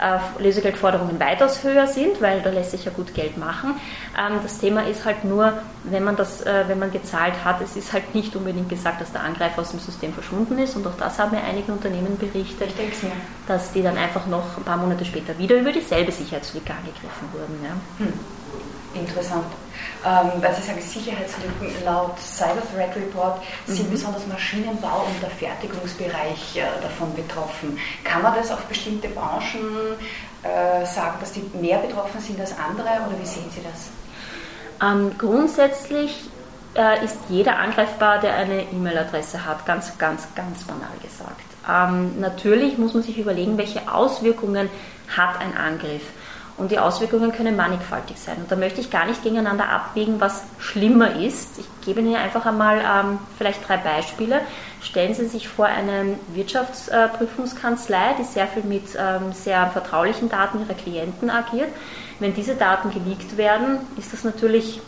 äh, Lösegeldforderungen weitaus höher sind, weil da lässt sich ja gut Geld machen. Ähm, das Thema ist halt nur, wenn man das, äh, wenn man gezahlt hat, es ist halt nicht unbedingt gesagt, dass der Angreifer aus dem System verschwunden ist und auch das haben ja einige Unternehmen berichtet, dass die dann einfach noch ein paar Monate später wieder über dieselbe Sicherheitslücke angegriffen wurden. Ja. Hm. Interessant. Ähm, weil Sie sagen, Sicherheitslücken laut Cyber Threat Report sind mhm. besonders Maschinenbau und der Fertigungsbereich äh, davon betroffen. Kann man das auf bestimmte Branchen äh, sagen, dass die mehr betroffen sind als andere oder wie sehen Sie das? Ähm, grundsätzlich äh, ist jeder angreifbar, der eine E-Mail-Adresse hat, ganz, ganz, ganz banal gesagt. Ähm, natürlich muss man sich überlegen, welche Auswirkungen hat ein Angriff. Und die Auswirkungen können mannigfaltig sein. Und da möchte ich gar nicht gegeneinander abwägen, was schlimmer ist. Ich gebe Ihnen einfach einmal ähm, vielleicht drei Beispiele. Stellen Sie sich vor eine Wirtschaftsprüfungskanzlei, die sehr viel mit ähm, sehr vertraulichen Daten ihrer Klienten agiert. Wenn diese Daten geleakt werden, ist das natürlich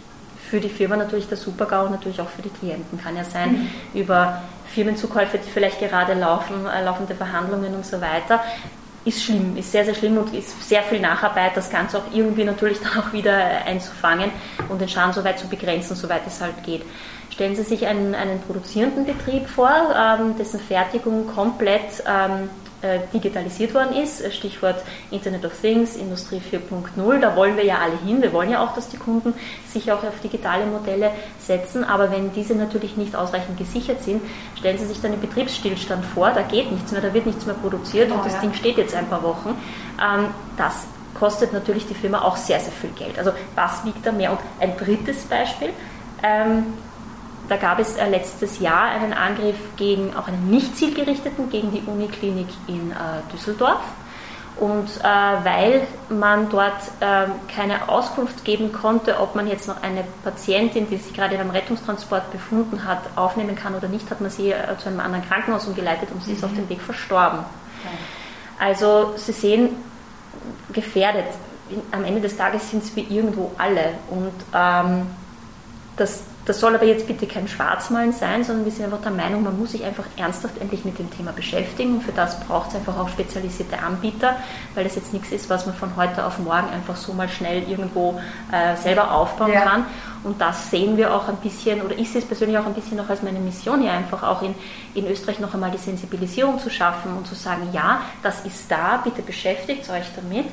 für die Firma natürlich der Supergau und natürlich auch für die Klienten. Kann ja sein mhm. über Firmenzukäufe, die vielleicht gerade laufen, äh, laufende Verhandlungen und so weiter ist schlimm, ist sehr, sehr schlimm und ist sehr viel Nacharbeit, das Ganze auch irgendwie natürlich dann auch wieder einzufangen und den Schaden so weit zu begrenzen, soweit es halt geht. Stellen Sie sich einen, einen produzierenden Betrieb vor, ähm, dessen Fertigung komplett ähm, äh, digitalisiert worden ist. Stichwort Internet of Things, Industrie 4.0. Da wollen wir ja alle hin. Wir wollen ja auch, dass die Kunden sich auch auf digitale Modelle setzen. Aber wenn diese natürlich nicht ausreichend gesichert sind, stellen Sie sich dann einen Betriebsstillstand vor. Da geht nichts mehr, da wird nichts mehr produziert oh, und das ja. Ding steht jetzt ein paar Wochen. Ähm, das kostet natürlich die Firma auch sehr, sehr viel Geld. Also was wiegt da mehr? Und ein drittes Beispiel. Ähm, da gab es äh, letztes Jahr einen Angriff gegen, auch einen nicht zielgerichteten, gegen die Uniklinik in äh, Düsseldorf. Und äh, weil man dort äh, keine Auskunft geben konnte, ob man jetzt noch eine Patientin, die sich gerade beim Rettungstransport befunden hat, aufnehmen kann oder nicht, hat man sie äh, zu einem anderen Krankenhaus umgeleitet und sie mhm. ist auf dem Weg verstorben. Okay. Also Sie sehen, gefährdet. Am Ende des Tages sind es wie irgendwo alle. Und ähm, das das soll aber jetzt bitte kein Schwarzmalen sein, sondern wir sind einfach der Meinung, man muss sich einfach ernsthaft endlich mit dem Thema beschäftigen und für das braucht es einfach auch spezialisierte Anbieter, weil das jetzt nichts ist, was man von heute auf morgen einfach so mal schnell irgendwo äh, selber aufbauen ja. kann. Und das sehen wir auch ein bisschen, oder ich sehe es persönlich auch ein bisschen noch als meine Mission hier, einfach auch in, in Österreich noch einmal die Sensibilisierung zu schaffen und zu sagen, ja, das ist da, bitte beschäftigt euch damit.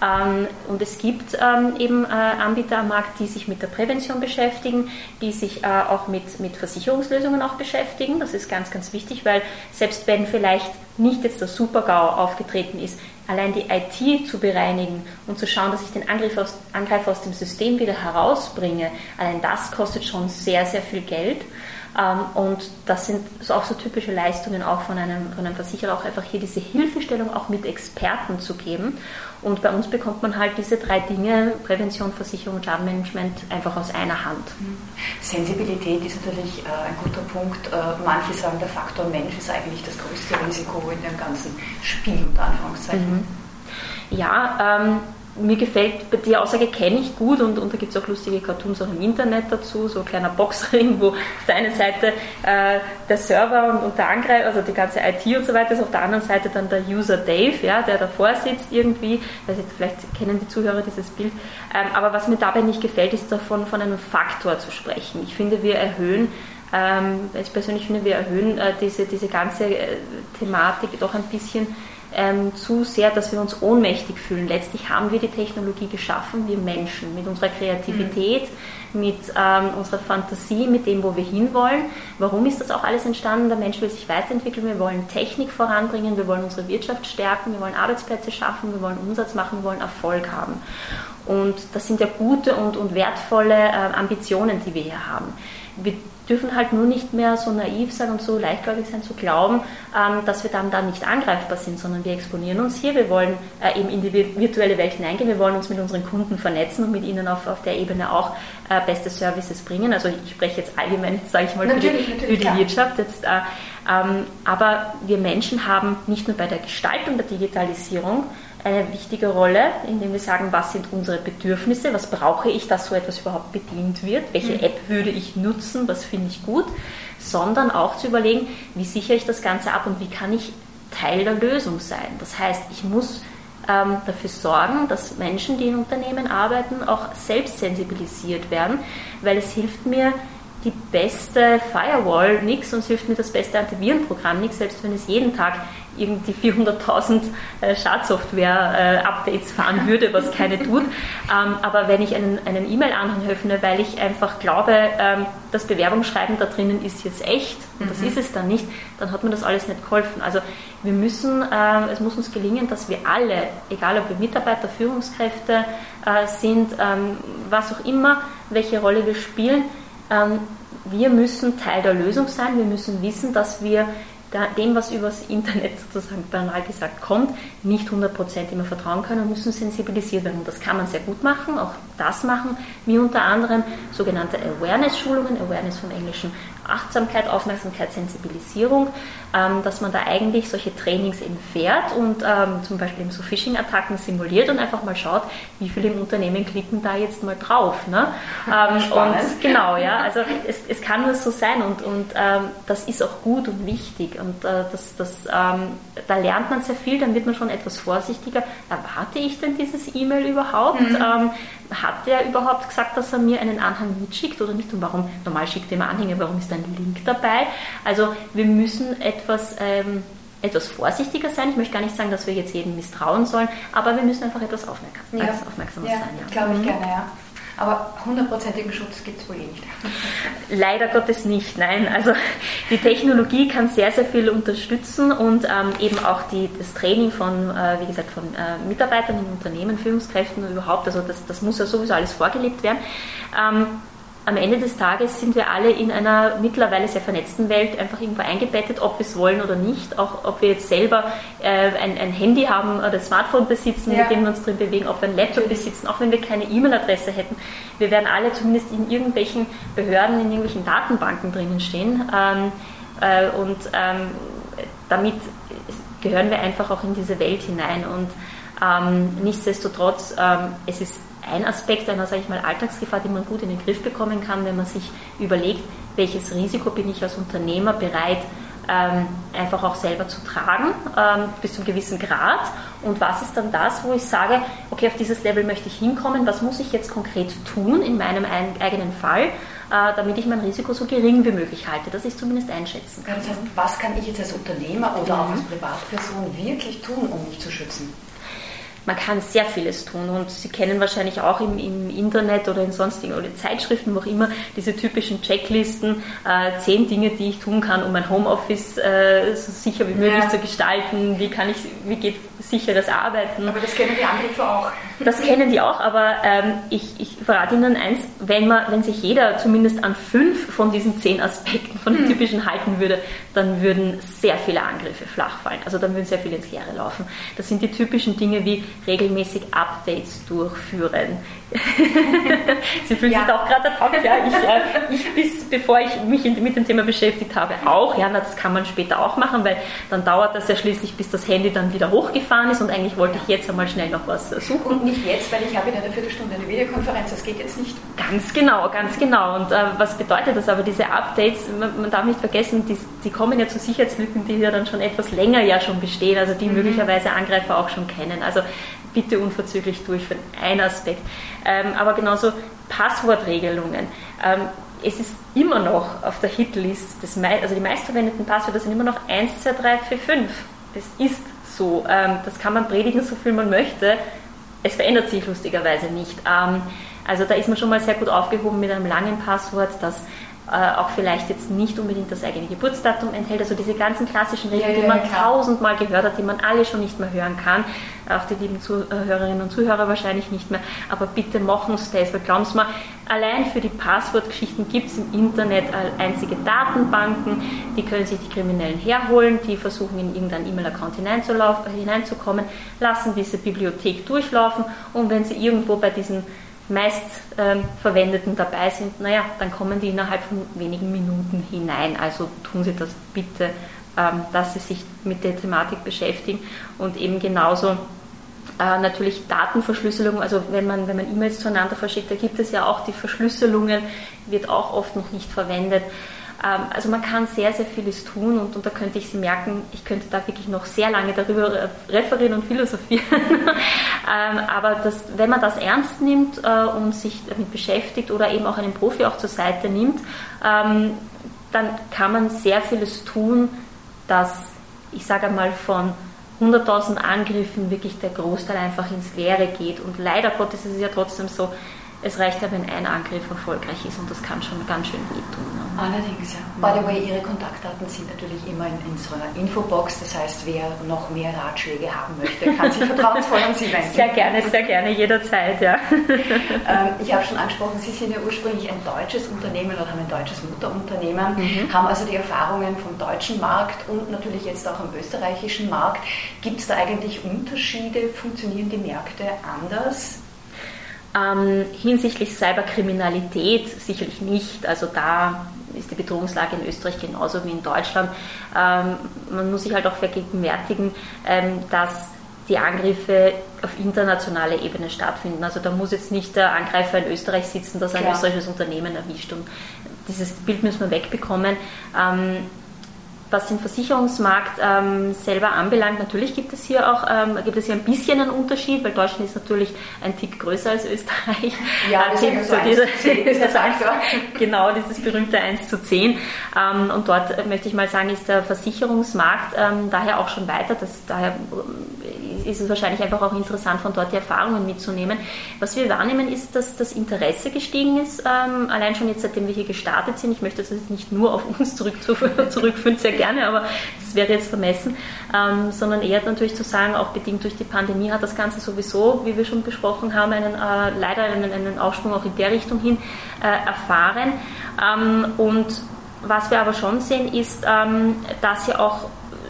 Ähm, und es gibt ähm, eben äh, Anbieter am Markt, die sich mit der Prävention beschäftigen, die sich äh, auch mit, mit Versicherungslösungen auch beschäftigen. Das ist ganz, ganz wichtig, weil selbst wenn vielleicht nicht jetzt der Super-GAU aufgetreten ist, allein die IT zu bereinigen und zu schauen, dass ich den Angriff aus, Angreifer aus dem System wieder herausbringe, allein das kostet schon sehr, sehr viel Geld. Ähm, und das sind auch so typische Leistungen auch von einem, von einem Versicherer, auch einfach hier diese Hilfestellung auch mit Experten zu geben. Und bei uns bekommt man halt diese drei Dinge, Prävention, Versicherung und Schadenmanagement, einfach aus einer Hand. Sensibilität ist natürlich äh, ein guter Punkt. Äh, manche sagen, der Faktor Mensch ist eigentlich das größte Risiko in dem ganzen Spiel, unter Anführungszeichen. Mhm. Ja, ähm, mir gefällt, die Aussage kenne ich gut und, und da gibt es auch lustige Cartoons auch im Internet dazu, so ein kleiner Boxring, wo auf der einen Seite äh, der Server und, und der Angreifer, also die ganze IT und so weiter ist, auf der anderen Seite dann der User Dave, ja, der davor sitzt irgendwie, ich, vielleicht kennen die Zuhörer dieses Bild, ähm, aber was mir dabei nicht gefällt, ist davon von einem Faktor zu sprechen. Ich finde, wir erhöhen ähm, ich persönlich finde, wir erhöhen äh, diese, diese ganze äh, Thematik doch ein bisschen ähm, zu sehr, dass wir uns ohnmächtig fühlen. Letztlich haben wir die Technologie geschaffen, wir Menschen, mit unserer Kreativität, mhm. mit ähm, unserer Fantasie, mit dem, wo wir hinwollen. Warum ist das auch alles entstanden? Der Mensch will sich weiterentwickeln, wir wollen Technik voranbringen, wir wollen unsere Wirtschaft stärken, wir wollen Arbeitsplätze schaffen, wir wollen Umsatz machen, wir wollen Erfolg haben. Und das sind ja gute und, und wertvolle äh, Ambitionen, die wir hier haben. Wir dürfen halt nur nicht mehr so naiv sein und so leichtgläubig sein, zu glauben, ähm, dass wir dann da nicht angreifbar sind, sondern wir exponieren uns hier, wir wollen äh, eben in die virtuelle Welt hineingehen, wir wollen uns mit unseren Kunden vernetzen und mit ihnen auf, auf der Ebene auch äh, beste Services bringen. Also ich spreche jetzt allgemein, sage ich mal, für die, für die Wirtschaft. Jetzt, äh, ähm, aber wir Menschen haben nicht nur bei der Gestaltung der Digitalisierung eine wichtige Rolle, indem wir sagen, was sind unsere Bedürfnisse, was brauche ich, dass so etwas überhaupt bedient wird, welche mhm. App würde ich nutzen, was finde ich gut, sondern auch zu überlegen, wie sichere ich das Ganze ab und wie kann ich Teil der Lösung sein. Das heißt, ich muss ähm, dafür sorgen, dass Menschen, die in Unternehmen arbeiten, auch selbst sensibilisiert werden, weil es hilft mir, die beste Firewall nichts und es hilft mir das beste Antivirenprogramm nichts, selbst wenn es jeden Tag irgendwie 400.000 äh, Schadsoftware-Updates fahren würde, was keine tut. Ähm, aber wenn ich einen, einen E-Mail-Anhang öffne, weil ich einfach glaube, ähm, das Bewerbungsschreiben da drinnen ist jetzt echt und das mhm. ist es dann nicht, dann hat mir das alles nicht geholfen. Also wir müssen, äh, es muss uns gelingen, dass wir alle, egal ob wir Mitarbeiter, Führungskräfte äh, sind, ähm, was auch immer, welche Rolle wir spielen, ähm, wir müssen Teil der Lösung sein. Wir müssen wissen, dass wir dem, was übers Internet sozusagen banal gesagt kommt, nicht 100% immer vertrauen können und müssen sensibilisiert werden. Und das kann man sehr gut machen, auch das machen wir unter anderem sogenannte Awareness-Schulungen, Awareness vom Englischen Achtsamkeit, Aufmerksamkeit, Sensibilisierung, ähm, dass man da eigentlich solche Trainings eben fährt und ähm, zum Beispiel eben so Phishing-Attacken simuliert und einfach mal schaut, wie viele im Unternehmen klicken da jetzt mal drauf. Ne? Ähm, und genau, ja, also es, es kann nur so sein und, und ähm, das ist auch gut und wichtig und äh, das, das, ähm, da lernt man sehr viel, dann wird man schon etwas vorsichtiger. Erwarte ich denn dieses E-Mail überhaupt? Mhm. Hat der überhaupt gesagt, dass er mir einen Anhang mitschickt oder nicht? Und warum, normal schickt er immer Anhänge, warum ist da ein Link dabei? Also wir müssen etwas, ähm, etwas vorsichtiger sein. Ich möchte gar nicht sagen, dass wir jetzt jedem misstrauen sollen, aber wir müssen einfach etwas aufmerksam, ja. aufmerksamer ja, sein. Ja, glaube ich mhm. gerne, ja. Aber hundertprozentigen Schutz gibt es wohl eh nicht. Leider Gottes nicht, nein. Also die Technologie kann sehr, sehr viel unterstützen und ähm, eben auch die, das Training von, äh, wie gesagt, von äh, Mitarbeitern in Unternehmen, Führungskräften und überhaupt, also das, das muss ja sowieso alles vorgelebt werden. Ähm, am Ende des Tages sind wir alle in einer mittlerweile sehr vernetzten Welt einfach irgendwo eingebettet, ob wir es wollen oder nicht. Auch ob wir jetzt selber äh, ein, ein, Handy haben oder ein Smartphone besitzen, ja. mit dem wir uns drin bewegen, ob wir ein Laptop besitzen, auch wenn wir keine E-Mail-Adresse hätten. Wir werden alle zumindest in irgendwelchen Behörden, in irgendwelchen Datenbanken drinnen stehen. Ähm, äh, und ähm, damit gehören wir einfach auch in diese Welt hinein. Und ähm, nichtsdestotrotz, ähm, es ist ein Aspekt einer, sage ich mal, Alltagsgefahr, die man gut in den Griff bekommen kann, wenn man sich überlegt, welches Risiko bin ich als Unternehmer bereit, ähm, einfach auch selber zu tragen, ähm, bis zu einem gewissen Grad. Und was ist dann das, wo ich sage, okay, auf dieses Level möchte ich hinkommen, was muss ich jetzt konkret tun in meinem eigenen Fall, äh, damit ich mein Risiko so gering wie möglich halte, dass ich zumindest einschätzen kann. Das heißt, was kann ich jetzt als Unternehmer oder mhm. auch als Privatperson wirklich tun, um mich zu schützen? Man kann sehr vieles tun und Sie kennen wahrscheinlich auch im, im Internet oder in sonstigen oder in Zeitschriften, wo auch immer, diese typischen Checklisten, äh, zehn Dinge, die ich tun kann, um mein Homeoffice äh, so sicher wie möglich ja. zu gestalten, wie kann ich, wie geht sicheres Arbeiten. Aber das kennen die Anrufer auch. Das kennen die auch, aber ähm, ich, ich verrate Ihnen eins, wenn, man, wenn sich jeder zumindest an fünf von diesen zehn Aspekten von dem hm. typischen halten würde, dann würden sehr viele Angriffe flach fallen. Also dann würden sehr viele ins Leere laufen. Das sind die typischen Dinge wie regelmäßig Updates durchführen. Sie fühlen ja. sich auch gerade drauf, ja, ich, äh, ich, bis bevor ich mich mit dem Thema beschäftigt habe, auch, ja, das kann man später auch machen, weil dann dauert das ja schließlich, bis das Handy dann wieder hochgefahren ist und eigentlich wollte ich jetzt einmal schnell noch was suchen. Und nicht jetzt, weil ich habe in einer Viertelstunde eine Videokonferenz, das geht jetzt nicht. Ganz genau, ganz genau. Und äh, was bedeutet das aber, diese Updates, man, man darf nicht vergessen, die, die, kommen ja zu Sicherheitslücken, die ja dann schon etwas länger ja schon bestehen, also die mhm. möglicherweise Angreifer auch schon kennen. Also bitte unverzüglich durchführen. Ein Aspekt. Ähm, aber genauso Passwortregelungen. Ähm, es ist immer noch auf der Hitlist, des, also die meistverwendeten Passwörter sind immer noch 1, 2, 3, 4, 5. Das ist so. Ähm, das kann man predigen, so viel man möchte. Es verändert sich lustigerweise nicht. Ähm, also da ist man schon mal sehr gut aufgehoben mit einem langen Passwort, das auch vielleicht jetzt nicht unbedingt das eigene Geburtsdatum enthält. Also diese ganzen klassischen Regeln, ja, die man ja, tausendmal gehört hat, die man alle schon nicht mehr hören kann. Auch die lieben Zuhörerinnen und Zuhörer wahrscheinlich nicht mehr. Aber bitte machen Sie das, weil glauben Sie mal, allein für die Passwortgeschichten gibt es im Internet einzige Datenbanken, die können sich die Kriminellen herholen, die versuchen in irgendeinen E-Mail-Account hineinzukommen, lassen diese Bibliothek durchlaufen und wenn sie irgendwo bei diesen meist ähm, verwendeten dabei sind, naja, dann kommen die innerhalb von wenigen Minuten hinein. Also tun Sie das bitte, ähm, dass Sie sich mit der Thematik beschäftigen und eben genauso äh, natürlich Datenverschlüsselung, also wenn man wenn man E-Mails zueinander verschickt, da gibt es ja auch die Verschlüsselungen, wird auch oft noch nicht verwendet. Ähm, also man kann sehr, sehr vieles tun und, und da könnte ich Sie merken, ich könnte da wirklich noch sehr lange darüber referieren und philosophieren. Ähm, aber das, wenn man das ernst nimmt äh, und sich damit beschäftigt oder eben auch einen Profi auch zur Seite nimmt, ähm, dann kann man sehr vieles tun, dass ich sage einmal von 100.000 Angriffen wirklich der Großteil einfach ins Leere geht. Und leider Gottes ist es ja trotzdem so, es reicht ja, wenn ein Angriff erfolgreich ist und das kann schon ganz schön wehtun. Ne? Allerdings, ja. By the way, Ihre Kontaktdaten sind natürlich immer in unserer Infobox. Das heißt, wer noch mehr Ratschläge haben möchte, kann sich vertrauensvoll an Sie wenden. Sehr gerne, sehr gerne, jederzeit, ja. Ähm, ich habe schon angesprochen, Sie sind ja ursprünglich ein deutsches Unternehmen oder haben ein deutsches Mutterunternehmen, mhm. haben also die Erfahrungen vom deutschen Markt und natürlich jetzt auch am österreichischen Markt. Gibt es da eigentlich Unterschiede? Funktionieren die Märkte anders? Ähm, hinsichtlich Cyberkriminalität sicherlich nicht. Also da ist die Bedrohungslage in Österreich genauso wie in Deutschland. Ähm, man muss sich halt auch vergegenwärtigen, ähm, dass die Angriffe auf internationaler Ebene stattfinden. Also da muss jetzt nicht der Angreifer in Österreich sitzen, das ein Klar. österreichisches Unternehmen erwischt. Und dieses Bild müssen wir wegbekommen. Ähm, was den Versicherungsmarkt ähm, selber anbelangt, natürlich gibt es hier auch ähm, gibt es hier ein bisschen einen Unterschied, weil Deutschland ist natürlich ein Tick größer als Österreich. Ja, das ist so diese, dieses, genau dieses berühmte 1 zu 10. Ähm, und dort äh, möchte ich mal sagen, ist der Versicherungsmarkt ähm, daher auch schon weiter. Das, daher ist es wahrscheinlich einfach auch interessant, von dort die Erfahrungen mitzunehmen. Was wir wahrnehmen, ist, dass das Interesse gestiegen ist, ähm, allein schon jetzt seitdem wir hier gestartet sind. Ich möchte das jetzt nicht nur auf uns zurück, zurückführen, sehr gerne, aber das wäre jetzt vermessen, ähm, sondern eher natürlich zu sagen, auch bedingt durch die Pandemie hat das Ganze sowieso, wie wir schon besprochen haben, einen, äh, leider einen, einen Aufschwung auch in der Richtung hin äh, erfahren. Ähm, und was wir aber schon sehen, ist, ähm, dass ja auch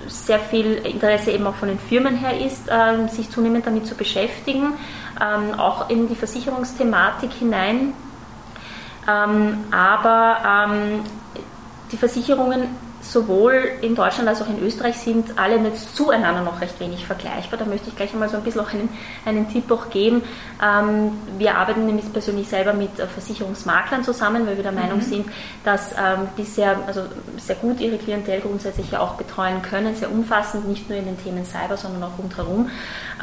sehr viel Interesse eben auch von den Firmen her ist, äh, sich zunehmend damit zu beschäftigen, ähm, auch in die Versicherungsthematik hinein. Ähm, aber ähm, die Versicherungen sowohl in Deutschland als auch in Österreich sind alle nicht zueinander noch recht wenig vergleichbar. Da möchte ich gleich einmal so ein bisschen auch einen, einen Tipp auch geben. Ähm, wir arbeiten nämlich persönlich selber mit Versicherungsmaklern zusammen, weil wir der Meinung mhm. sind, dass ähm, die sehr, also sehr gut ihre Klientel grundsätzlich ja auch betreuen können, sehr umfassend, nicht nur in den Themen Cyber, sondern auch rundherum.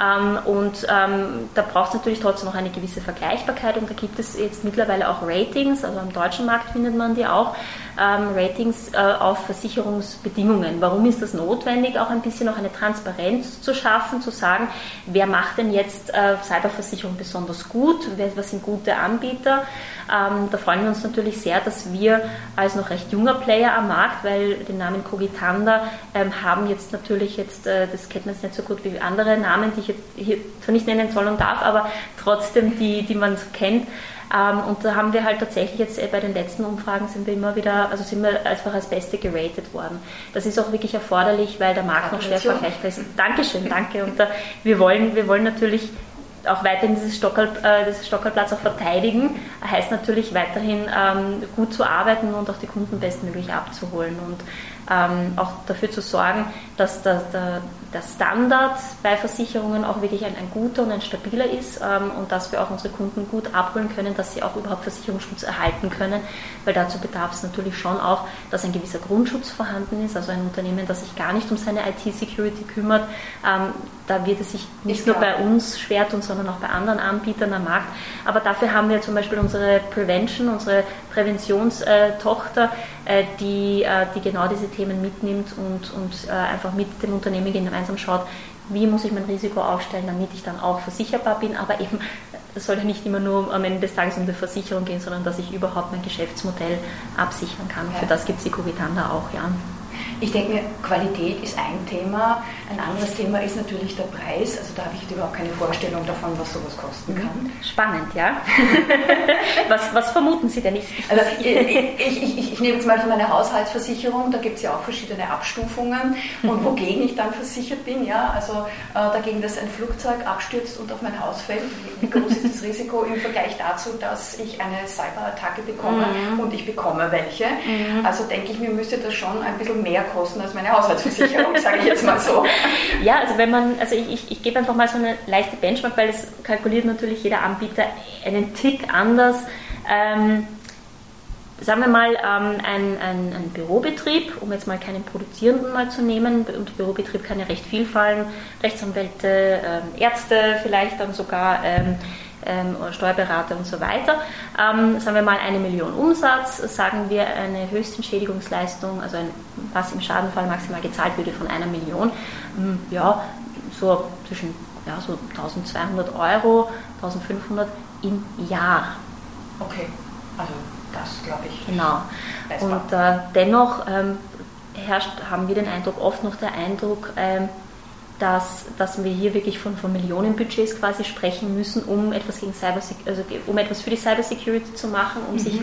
Ähm, und ähm, da braucht es natürlich trotzdem noch eine gewisse Vergleichbarkeit und da gibt es jetzt mittlerweile auch Ratings, also am deutschen Markt findet man die auch, ähm, Ratings äh, auf Versicherungsbedingungen. Warum ist das notwendig? Auch ein bisschen noch eine Transparenz zu schaffen, zu sagen, wer macht denn jetzt äh, Cyberversicherung besonders gut, wer, was sind gute Anbieter. Ähm, da freuen wir uns natürlich sehr, dass wir als noch recht junger Player am Markt, weil den Namen Cogitanda ähm, haben jetzt natürlich jetzt, äh, das kennt man jetzt nicht so gut wie andere Namen, die ich jetzt hier zwar nicht nennen soll und darf, aber trotzdem die, die man kennt. Ähm, und da haben wir halt tatsächlich jetzt äh, bei den letzten Umfragen sind wir immer wieder, also sind wir einfach als Beste geratet worden. Das ist auch wirklich erforderlich, weil der Markt noch schwer vergleichbar ist. Dankeschön, danke. Und da, wir, wollen, wir wollen natürlich auch weiterhin dieses Stockerl, äh, dieses Stockerplatz auch verteidigen, heißt natürlich weiterhin ähm, gut zu arbeiten und auch die Kunden bestmöglich abzuholen. Und ähm, auch dafür zu sorgen, dass der, der, der, Standard bei Versicherungen auch wirklich ein, ein guter und ein stabiler ist ähm, und dass wir auch unsere Kunden gut abholen können, dass sie auch überhaupt Versicherungsschutz erhalten können, weil dazu bedarf es natürlich schon auch, dass ein gewisser Grundschutz vorhanden ist, also ein Unternehmen, das sich gar nicht um seine IT-Security kümmert, ähm, da wird es sich nicht nur bei uns schwer tun, sondern auch bei anderen Anbietern am Markt. Aber dafür haben wir zum Beispiel unsere Prevention, unsere Präventionstochter, äh, die, äh, die genau diese Themen mitnimmt und, und äh, einfach mit dem Unternehmen gemeinsam schaut, wie muss ich mein Risiko aufstellen, damit ich dann auch versicherbar bin, aber eben es soll ja nicht immer nur am Ende des Tages um die Versicherung gehen, sondern dass ich überhaupt mein Geschäftsmodell absichern kann. Ja. Für das gibt es die Covitanda auch, ja. Ich denke mir, Qualität ist ein Thema. Ein anderes Thema ist natürlich der Preis. Also da habe ich überhaupt keine Vorstellung davon, was sowas kosten mhm. kann. Spannend, ja. was, was, vermuten Sie denn? Ich, also, ich, ich, ich, nehme jetzt mal von meiner Haushaltsversicherung, da gibt es ja auch verschiedene Abstufungen und mhm. wogegen ich dann versichert bin. Ja? Also äh, dagegen, dass ein Flugzeug abstürzt und auf mein Haus fällt. Wie groß ist das Risiko im Vergleich dazu, dass ich eine Cyberattacke bekomme mhm. und ich bekomme welche? Mhm. Also denke ich mir, müsste das schon ein bisschen mehr kosten als meine Haushaltsversicherung, sage ich jetzt mal so. Ja, also wenn man, also ich, ich, ich gebe einfach mal so eine leichte Benchmark, weil es kalkuliert natürlich jeder Anbieter einen Tick anders. Ähm, sagen wir mal, ähm, ein, ein, ein, Bürobetrieb, um jetzt mal keinen produzierenden mal zu nehmen, und Bürobetrieb kann ja recht viel fallen, Rechtsanwälte, ähm, Ärzte vielleicht dann sogar, ähm, ähm, Steuerberater und so weiter. Ähm, sagen wir mal eine Million Umsatz, sagen wir eine Höchstentschädigungsleistung, also ein, was im Schadenfall maximal gezahlt würde von einer Million, hm, ja, so zwischen ja, so 1200 Euro, 1500 im Jahr. Okay, also das glaube ich. Genau. Und äh, dennoch ähm, herrscht, haben wir den Eindruck, oft noch der Eindruck, ähm, dass, dass wir hier wirklich von, von Millionenbudgets quasi sprechen müssen, um etwas, gegen Cyber, also um etwas für die Cybersecurity zu machen, um mhm. sich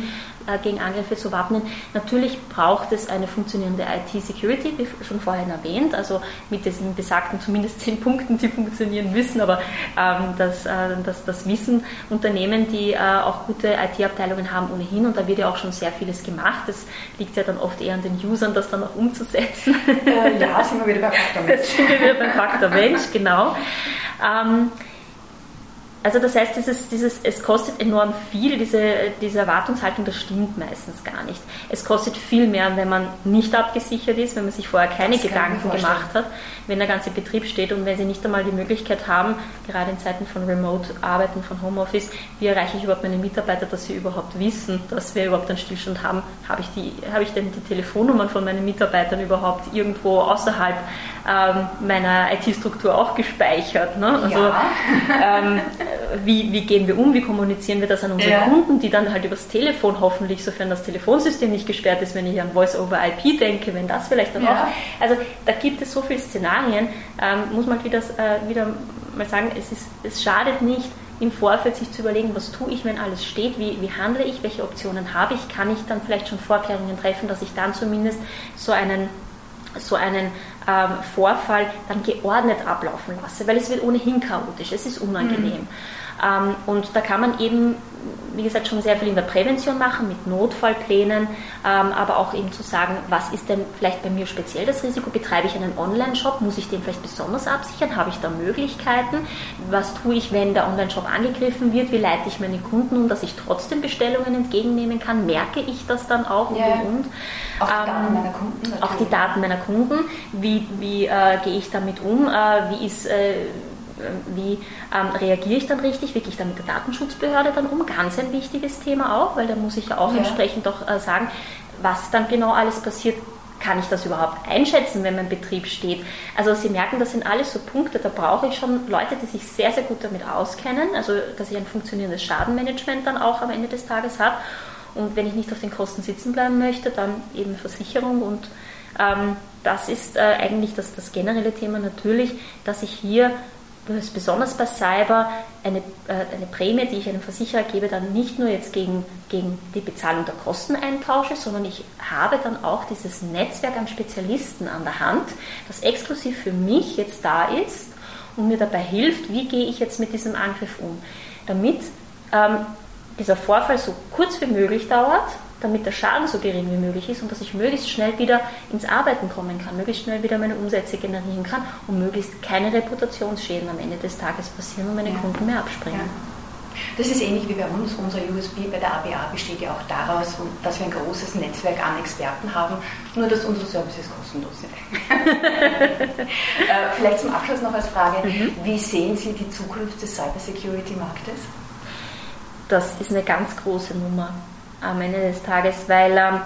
gegen Angriffe zu wappnen. Natürlich braucht es eine funktionierende IT-Security, wie schon vorhin erwähnt, also mit diesen besagten zumindest zehn Punkten, die funktionieren müssen, aber ähm, das, äh, das, das wissen Unternehmen, die äh, auch gute IT-Abteilungen haben ohnehin und da wird ja auch schon sehr vieles gemacht. Das liegt ja dann oft eher an den Usern, das dann auch umzusetzen. Äh, ja, sind wir wieder beim Faktor Mensch. sind wir wieder beim Faktor Mensch, genau. Ähm, also das heißt, dieses, dieses, es kostet enorm viel, diese, diese Erwartungshaltung, das stimmt meistens gar nicht. Es kostet viel mehr, wenn man nicht abgesichert ist, wenn man sich vorher keine das Gedanken gemacht hat, wenn der ganze Betrieb steht und wenn sie nicht einmal die Möglichkeit haben, gerade in Zeiten von Remote-Arbeiten, von Homeoffice, wie erreiche ich überhaupt meine Mitarbeiter, dass sie überhaupt wissen, dass wir überhaupt einen Stillstand haben. Habe ich, die, habe ich denn die Telefonnummern von meinen Mitarbeitern überhaupt irgendwo außerhalb ähm, meiner IT-Struktur auch gespeichert? Ne? Also, ja. ähm, wie, wie gehen wir um, wie kommunizieren wir das an unsere ja. Kunden, die dann halt übers Telefon hoffentlich, sofern das Telefonsystem nicht gesperrt ist, wenn ich an Voice-over-IP denke, wenn das vielleicht dann ja. auch. Also da gibt es so viele Szenarien, ähm, muss man wieder, äh, wieder mal sagen, es, ist, es schadet nicht, im Vorfeld sich zu überlegen, was tue ich, wenn alles steht, wie, wie handle ich, welche Optionen habe ich, kann ich dann vielleicht schon Vorkehrungen treffen, dass ich dann zumindest so einen so einen ähm, Vorfall dann geordnet ablaufen lasse, weil es wird ohnehin chaotisch, es ist unangenehm. Mhm. Ähm, und da kann man eben wie gesagt, schon sehr viel in der Prävention machen, mit Notfallplänen, ähm, aber auch eben zu sagen, was ist denn vielleicht bei mir speziell das Risiko? Betreibe ich einen Online-Shop? Muss ich den vielleicht besonders absichern? Habe ich da Möglichkeiten? Was tue ich, wenn der Online-Shop angegriffen wird? Wie leite ich meine Kunden um, dass ich trotzdem Bestellungen entgegennehmen kann? Merke ich das dann auch und Ja. und und? Auch die Daten Ähm, meiner Kunden. auch die Daten meiner Kunden, wie, wie äh, gehe ich damit um, äh, wie, ist, äh, wie ähm, reagiere ich dann richtig, wie gehe ich dann mit der Datenschutzbehörde dann um, ganz ein wichtiges Thema auch, weil da muss ich ja auch Ja. entsprechend doch äh, sagen, was dann genau alles passiert, kann ich das überhaupt einschätzen, wenn mein Betrieb steht? Also Sie merken, das sind alles so Punkte, da brauche ich schon Leute, die sich sehr, sehr gut damit auskennen, also dass ich ein funktionierendes Schadenmanagement dann auch am Ende des Tages habe. Und wenn ich nicht auf den Kosten sitzen bleiben möchte, dann eben Versicherung. Und ähm, das ist äh, eigentlich das, das generelle Thema natürlich, dass ich hier das ist besonders bei Cyber eine, äh, eine Prämie, die ich einem Versicherer gebe, dann nicht nur jetzt gegen, gegen die Bezahlung der Kosten eintausche, sondern ich habe dann auch dieses Netzwerk an Spezialisten an der Hand, das exklusiv für mich jetzt da ist und mir dabei hilft, wie gehe ich jetzt mit diesem Angriff um. Damit ähm, dieser Vorfall so kurz wie möglich dauert, damit der Schaden so gering wie möglich ist und dass ich möglichst schnell wieder ins Arbeiten kommen kann, möglichst schnell wieder meine Umsätze generieren kann und möglichst keine Reputationsschäden am Ende des Tages passieren und meine Ja. Kunden mehr abspringen. Ja. Das ist ähnlich wie bei uns. Unser USB bei der ABA besteht ja auch daraus, dass wir ein großes Netzwerk an Experten haben, nur dass unsere Services kostenlos sind. Äh, Vielleicht zum Abschluss noch als Frage, Mhm. wie sehen Sie die Zukunft des Cybersecurity-Marktes? das ist eine ganz große Nummer am Ende des Tages, weil ähm,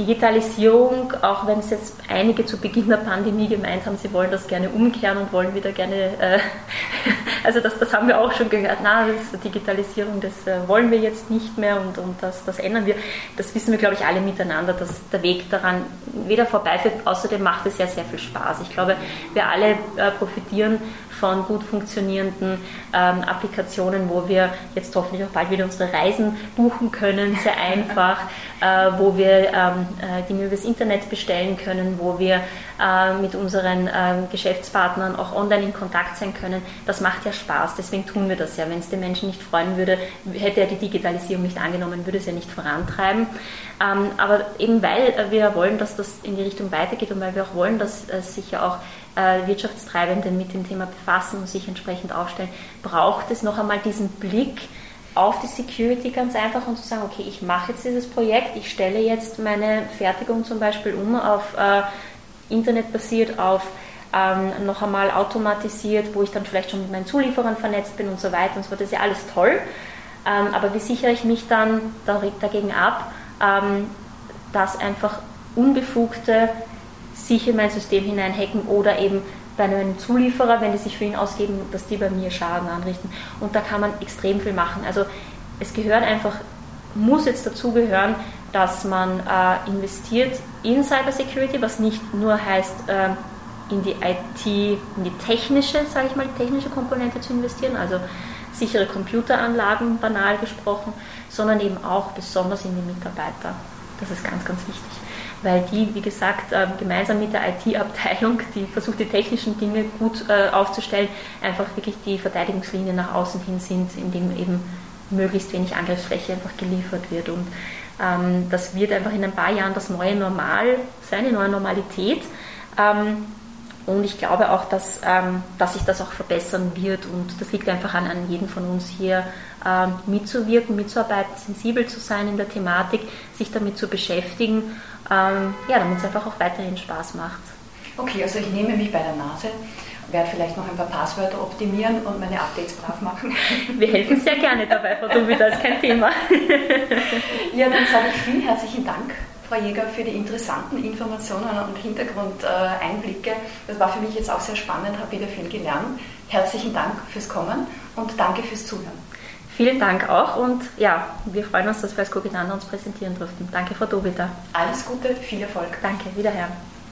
Digitalisierung, auch wenn es jetzt einige zu Beginn der Pandemie gemeint haben, sie wollen das gerne umkehren und wollen wieder gerne, äh, also das, das haben wir auch schon gehört, na, das, Digitalisierung, das äh, wollen wir jetzt nicht mehr und, und das, das ändern wir. Das wissen wir, glaube ich, alle miteinander, dass der Weg daran weder vorbeiführt, außerdem macht es ja sehr viel Spaß. Ich glaube, wir alle äh, profitieren von gut funktionierenden ähm, Applikationen, wo wir jetzt hoffentlich auch bald wieder unsere Reisen buchen können, sehr einfach, äh, wo wir ähm, äh, Dinge übers Internet bestellen können, wo wir äh, mit unseren ähm, Geschäftspartnern auch online in Kontakt sein können. Das macht ja Spaß, deswegen tun wir das ja. Wenn es den Menschen nicht freuen würde, hätte er die Digitalisierung nicht angenommen, würde es ja nicht vorantreiben. Ähm, aber eben weil wir wollen, dass das in die Richtung weitergeht und weil wir auch wollen, dass äh, sich ja auch äh, Wirtschaftstreibende mit dem Thema befassen und sich entsprechend aufstellen, braucht es noch einmal diesen Blick auf die Security ganz einfach und zu sagen, okay, ich mache jetzt dieses Projekt, ich stelle jetzt meine Fertigung zum Beispiel um auf äh, internetbasiert, auf ähm, noch einmal automatisiert, wo ich dann vielleicht schon mit meinen Zulieferern vernetzt bin und so weiter und so fort. Das ist ja alles toll. Ähm, aber wie sichere ich mich dann dagegen ab, ähm, dass einfach Unbefugte sich in mein System hineinhacken oder eben bei einem Zulieferer, wenn die sich für ihn ausgeben, dass die bei mir Schaden anrichten. Und da kann man extrem viel machen. Also es gehört einfach, muss jetzt dazugehören, dass man äh, investiert in Cybersecurity, was nicht nur heißt, äh, in die IT, in die technische, sage ich mal, die technische Komponente zu investieren, also sichere Computeranlagen, banal gesprochen, sondern eben auch besonders in die Mitarbeiter. Das ist ganz, ganz wichtig weil die, wie gesagt, ähm, gemeinsam mit der IT-Abteilung, die versucht, die technischen Dinge gut äh, aufzustellen, einfach wirklich die Verteidigungslinie nach außen hin sind, indem eben möglichst wenig Angriffsfläche einfach geliefert wird. Und ähm, das wird einfach in ein paar Jahren das neue Normal sein, die neue Normalität. Ähm, und ich glaube auch, dass, dass sich das auch verbessern wird. Und das liegt einfach an, an jedem von uns hier mitzuwirken, mitzuarbeiten, sensibel zu sein in der Thematik, sich damit zu beschäftigen, ähm, ja, damit es einfach auch weiterhin Spaß macht. Okay, also ich nehme mich bei der Nase, werde vielleicht noch ein paar Passwörter optimieren und meine Updates brav machen. Wir helfen sehr gerne dabei, Frau Dubi, das ist kein Thema. ja, dann sage ich vielen herzlichen Dank. Frau Jäger, für die interessanten Informationen und Hintergrundeinblicke. Das war für mich jetzt auch sehr spannend, habe wieder viel gelernt. Herzlichen Dank fürs Kommen und danke fürs Zuhören. Vielen Dank auch und ja, wir freuen uns, dass wir als Koginanda uns präsentieren durften. Danke, Frau Dobita. Alles Gute, viel Erfolg. Danke, wiederhören.